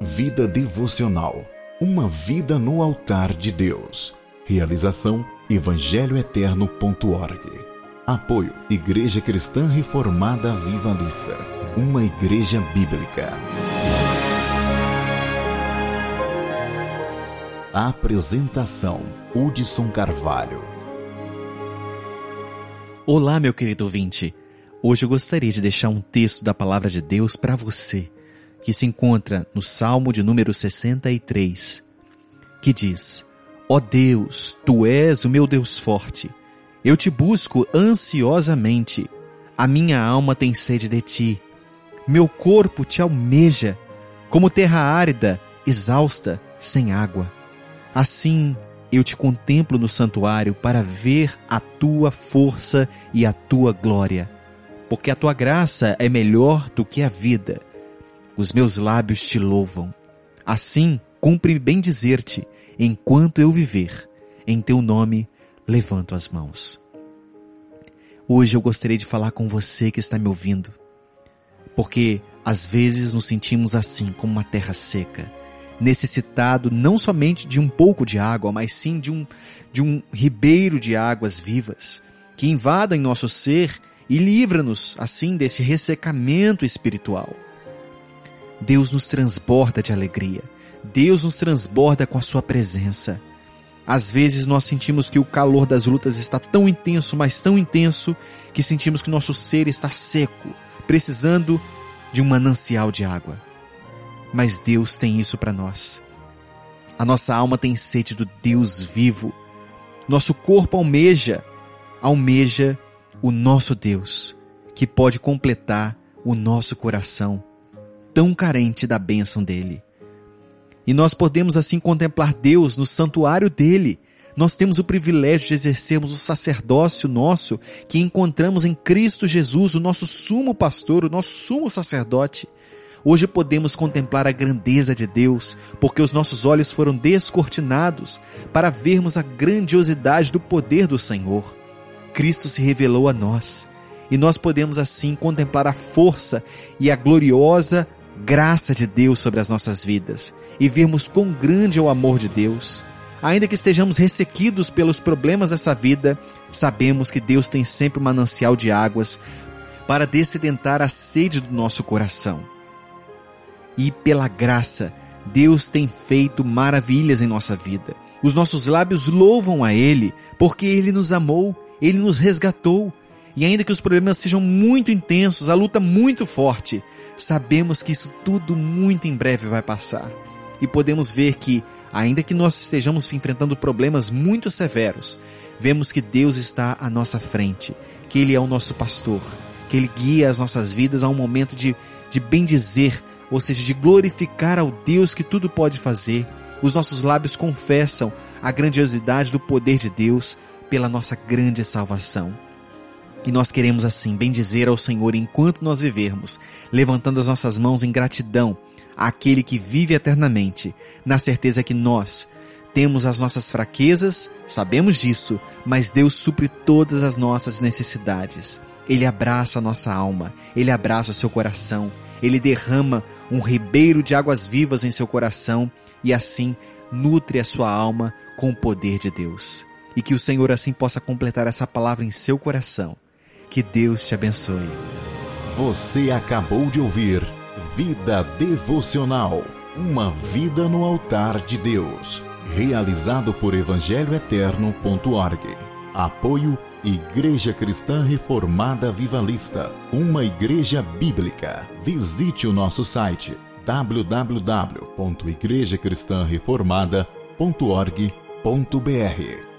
Vida devocional. Uma vida no altar de Deus. Realização evangelhoeterno.org. Apoio Igreja Cristã Reformada Vivalista. Uma igreja bíblica. Apresentação Hudson Carvalho. Olá, meu querido ouvinte. Hoje eu gostaria de deixar um texto da palavra de Deus para você, que se encontra no Salmo de número 63, que diz: Ó oh Deus, tu és o meu Deus forte. Eu te busco ansiosamente. A minha alma tem sede de ti. Meu corpo te almeja, como terra árida, exausta, sem água. Assim eu te contemplo no santuário para ver a tua força e a tua glória, porque a tua graça é melhor do que a vida. Os meus lábios te louvam. Assim, cumpre bem dizer-te, enquanto eu viver, em teu nome levanto as mãos. Hoje eu gostaria de falar com você que está me ouvindo, porque às vezes nos sentimos assim, como uma terra seca necessitado não somente de um pouco de água, mas sim de um, de um ribeiro de águas vivas, que invada em nosso ser e livra-nos, assim, desse ressecamento espiritual. Deus nos transborda de alegria. Deus nos transborda com a sua presença. Às vezes nós sentimos que o calor das lutas está tão intenso, mas tão intenso, que sentimos que nosso ser está seco, precisando de um manancial de água mas Deus tem isso para nós. A nossa alma tem sede do Deus vivo. Nosso corpo almeja, almeja o nosso Deus, que pode completar o nosso coração, tão carente da bênção dele. E nós podemos assim contemplar Deus no santuário dele. Nós temos o privilégio de exercermos o sacerdócio nosso que encontramos em Cristo Jesus, o nosso sumo pastor, o nosso sumo sacerdote. Hoje podemos contemplar a grandeza de Deus, porque os nossos olhos foram descortinados para vermos a grandiosidade do poder do Senhor. Cristo se revelou a nós, e nós podemos assim contemplar a força e a gloriosa graça de Deus sobre as nossas vidas e vermos quão grande é o amor de Deus. Ainda que estejamos ressequidos pelos problemas dessa vida, sabemos que Deus tem sempre um manancial de águas para descedentar a sede do nosso coração e pela graça, Deus tem feito maravilhas em nossa vida. Os nossos lábios louvam a Ele, porque Ele nos amou, Ele nos resgatou. E ainda que os problemas sejam muito intensos, a luta muito forte, sabemos que isso tudo muito em breve vai passar. E podemos ver que, ainda que nós estejamos enfrentando problemas muito severos, vemos que Deus está à nossa frente, que Ele é o nosso pastor, que Ele guia as nossas vidas a um momento de, de bendizer ou seja, de glorificar ao Deus que tudo pode fazer. Os nossos lábios confessam a grandiosidade do poder de Deus pela nossa grande salvação. E nós queremos assim bendizer ao Senhor enquanto nós vivermos, levantando as nossas mãos em gratidão àquele que vive eternamente, na certeza que nós temos as nossas fraquezas, sabemos disso, mas Deus supre todas as nossas necessidades. Ele abraça a nossa alma, ele abraça o seu coração, ele derrama um ribeiro de águas vivas em seu coração e assim nutre a sua alma com o poder de Deus. E que o Senhor assim possa completar essa palavra em seu coração. Que Deus te abençoe. Você acabou de ouvir Vida Devocional Uma vida no altar de Deus. Realizado por evangelhoeterno.org. Apoio Igreja Cristã Reformada Vivalista, uma igreja bíblica. Visite o nosso site www.igrejacristãreformada.org.br